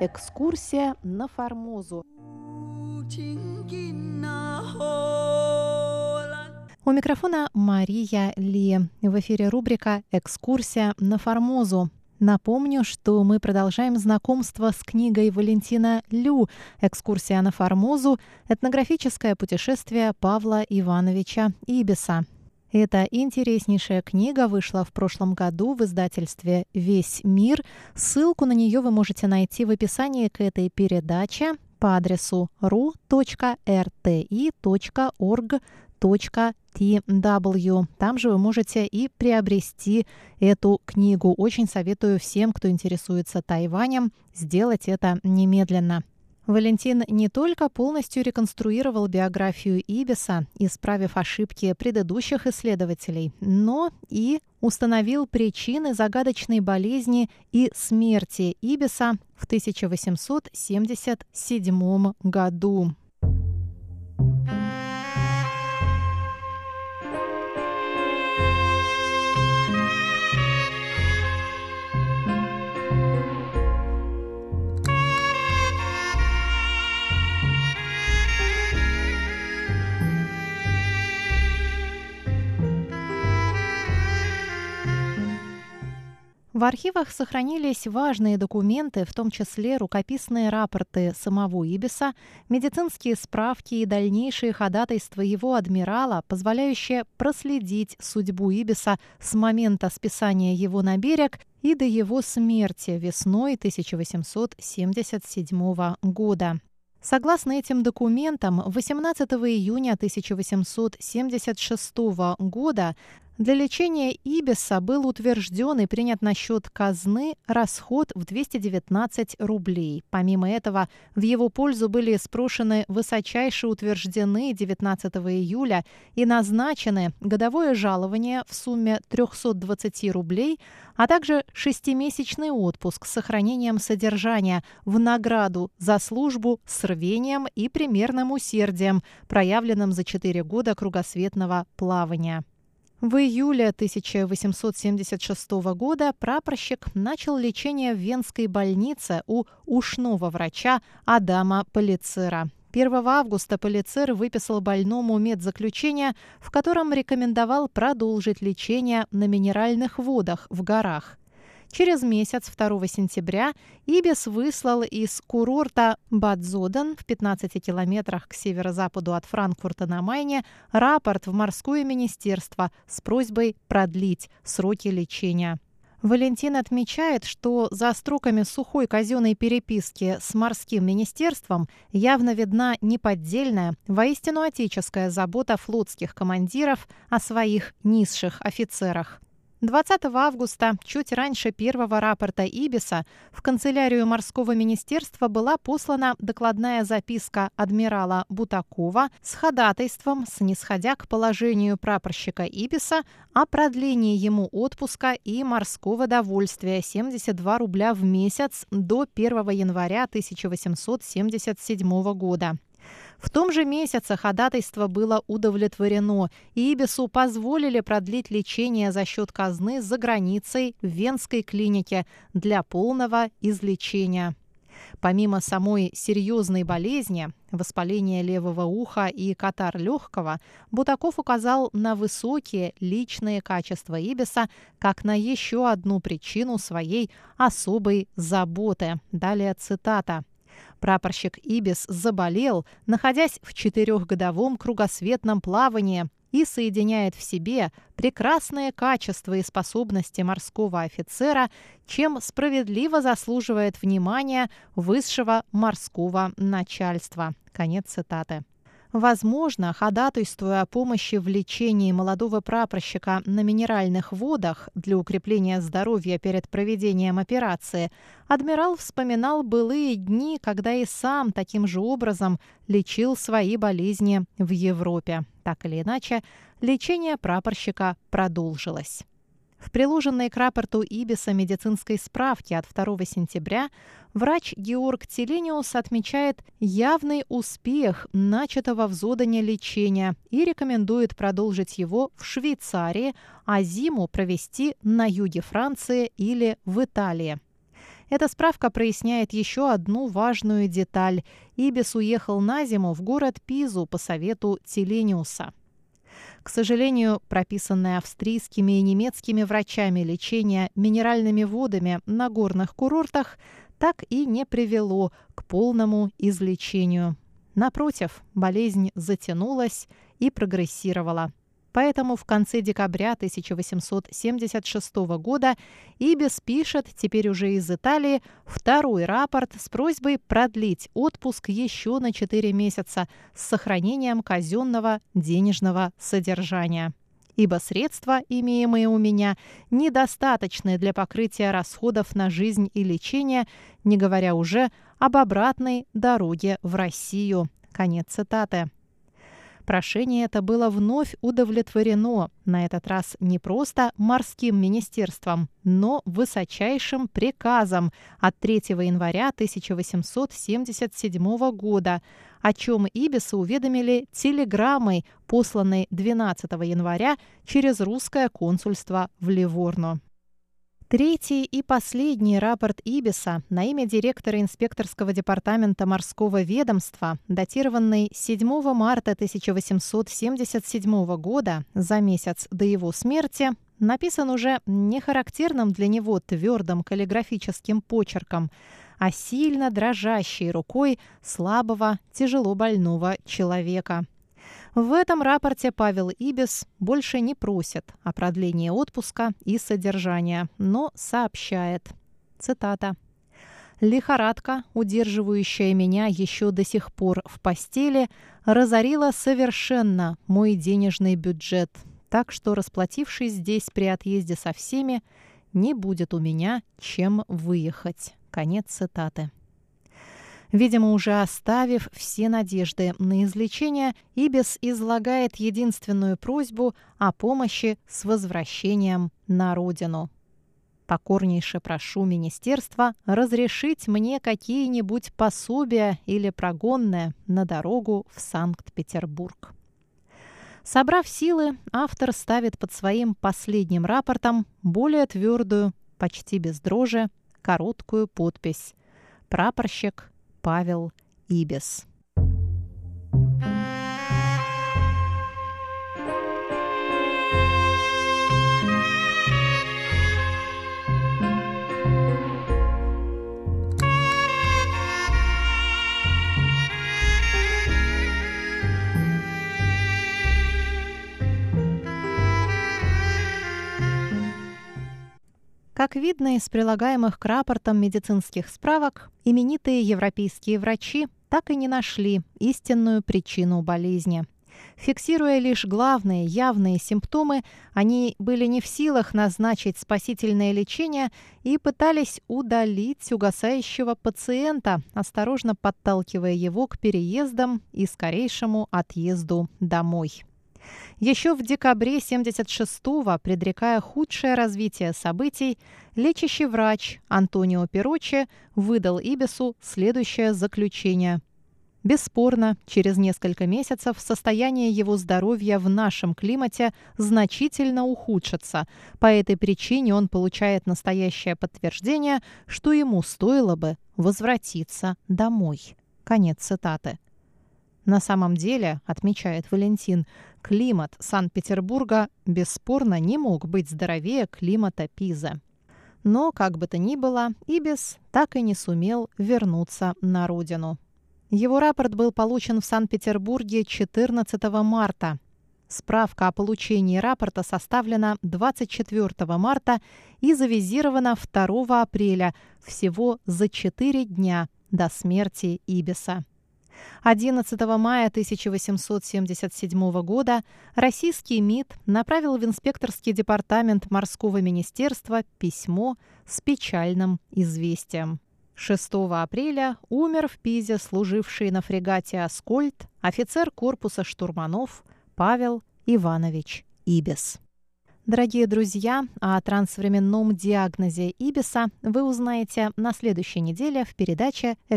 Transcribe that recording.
«Экскурсия на Формозу». У микрофона Мария Ли. В эфире рубрика «Экскурсия на Формозу». Напомню, что мы продолжаем знакомство с книгой Валентина Лю «Экскурсия на Формозу. Этнографическое путешествие Павла Ивановича Ибиса». Эта интереснейшая книга вышла в прошлом году в издательстве «Весь мир». Ссылку на нее вы можете найти в описании к этой передаче по адресу ru.rti.org.tw. Там же вы можете и приобрести эту книгу. Очень советую всем, кто интересуется Тайванем, сделать это немедленно. Валентин не только полностью реконструировал биографию Ибиса, исправив ошибки предыдущих исследователей, но и установил причины загадочной болезни и смерти Ибиса в 1877 году. В архивах сохранились важные документы, в том числе рукописные рапорты самого Ибиса, медицинские справки и дальнейшие ходатайства его адмирала, позволяющие проследить судьбу Ибиса с момента списания его на берег и до его смерти весной 1877 года. Согласно этим документам, 18 июня 1876 года для лечения Ибиса был утвержден и принят на счет казны расход в 219 рублей. Помимо этого, в его пользу были спрошены высочайше утверждены 19 июля и назначены годовое жалование в сумме 320 рублей, а также шестимесячный отпуск с сохранением содержания в награду за службу с рвением и примерным усердием, проявленным за четыре года кругосветного плавания. В июле 1876 года прапорщик начал лечение в Венской больнице у ушного врача Адама Полицера. 1 августа Полицер выписал больному медзаключение, в котором рекомендовал продолжить лечение на минеральных водах в горах. Через месяц, 2 сентября, Ибис выслал из курорта Бадзоден в 15 километрах к северо-западу от Франкфурта на Майне рапорт в морское министерство с просьбой продлить сроки лечения. Валентин отмечает, что за строками сухой казенной переписки с морским министерством явно видна неподдельная, воистину отеческая забота флотских командиров о своих низших офицерах. 20 августа, чуть раньше первого рапорта Ибиса, в канцелярию морского министерства была послана докладная записка адмирала Бутакова с ходатайством, снисходя к положению прапорщика Ибиса о продлении ему отпуска и морского довольствия 72 рубля в месяц до 1 января 1877 года. В том же месяце ходатайство было удовлетворено, и Ибису позволили продлить лечение за счет казны за границей в Венской клинике для полного излечения. Помимо самой серьезной болезни, воспаления левого уха и катар легкого, Бутаков указал на высокие личные качества Ибиса как на еще одну причину своей особой заботы. Далее цитата. Прапорщик Ибис заболел, находясь в четырехгодовом кругосветном плавании и соединяет в себе прекрасные качества и способности морского офицера, чем справедливо заслуживает внимания высшего морского начальства. Конец цитаты. Возможно, ходатайствуя о помощи в лечении молодого прапорщика на минеральных водах для укрепления здоровья перед проведением операции, адмирал вспоминал былые дни, когда и сам таким же образом лечил свои болезни в Европе. Так или иначе, лечение прапорщика продолжилось. В приложенной к рапорту Ибиса медицинской справке от 2 сентября врач Георг Телениус отмечает явный успех начатого в Зодане лечения и рекомендует продолжить его в Швейцарии, а зиму провести на юге Франции или в Италии. Эта справка проясняет еще одну важную деталь. Ибис уехал на зиму в город Пизу по совету Телениуса. К сожалению, прописанное австрийскими и немецкими врачами лечение минеральными водами на горных курортах так и не привело к полному излечению. Напротив, болезнь затянулась и прогрессировала. Поэтому в конце декабря 1876 года Ибис пишет, теперь уже из Италии, второй рапорт с просьбой продлить отпуск еще на 4 месяца с сохранением казенного денежного содержания ибо средства, имеемые у меня, недостаточны для покрытия расходов на жизнь и лечение, не говоря уже об обратной дороге в Россию. Конец цитаты. Прошение это было вновь удовлетворено, на этот раз не просто морским министерством, но высочайшим приказом от 3 января 1877 года, о чем Ибиса уведомили телеграммой, посланной 12 января через русское консульство в Ливорно. Третий и последний рапорт Ибиса на имя директора инспекторского департамента морского ведомства, датированный 7 марта 1877 года, за месяц до его смерти, написан уже не характерным для него твердым каллиграфическим почерком, а сильно дрожащей рукой слабого, тяжело больного человека – в этом рапорте Павел Ибис больше не просит о продлении отпуска и содержания, но сообщает. Цитата. Лихорадка, удерживающая меня еще до сих пор в постели, разорила совершенно мой денежный бюджет, так что, расплатившись здесь при отъезде со всеми, не будет у меня чем выехать. Конец цитаты. Видимо, уже оставив все надежды на излечение, Ибис излагает единственную просьбу о помощи с возвращением на родину. Покорнейше прошу министерства разрешить мне какие-нибудь пособия или прогонные на дорогу в Санкт-Петербург. Собрав силы, автор ставит под своим последним рапортом более твердую, почти без дрожи, короткую подпись «Прапорщик Павел Ибис. Как видно из прилагаемых к рапортам медицинских справок, именитые европейские врачи так и не нашли истинную причину болезни. Фиксируя лишь главные явные симптомы, они были не в силах назначить спасительное лечение и пытались удалить угасающего пациента, осторожно подталкивая его к переездам и скорейшему отъезду домой. Еще в декабре 76-го, предрекая худшее развитие событий, лечащий врач Антонио Перочи выдал Ибису следующее заключение. Бесспорно, через несколько месяцев состояние его здоровья в нашем климате значительно ухудшится. По этой причине он получает настоящее подтверждение, что ему стоило бы возвратиться домой. Конец цитаты. На самом деле, отмечает Валентин, климат Санкт-Петербурга бесспорно не мог быть здоровее климата Пизы. Но, как бы то ни было, Ибис так и не сумел вернуться на родину. Его рапорт был получен в Санкт-Петербурге 14 марта. Справка о получении рапорта составлена 24 марта и завизирована 2 апреля, всего за 4 дня до смерти Ибиса. 11 мая 1877 года российский МИД направил в инспекторский департамент морского министерства письмо с печальным известием. 6 апреля умер в Пизе служивший на фрегате «Аскольд» офицер корпуса штурманов Павел Иванович Ибис. Дорогие друзья, о трансвременном диагнозе Ибиса вы узнаете на следующей неделе в передаче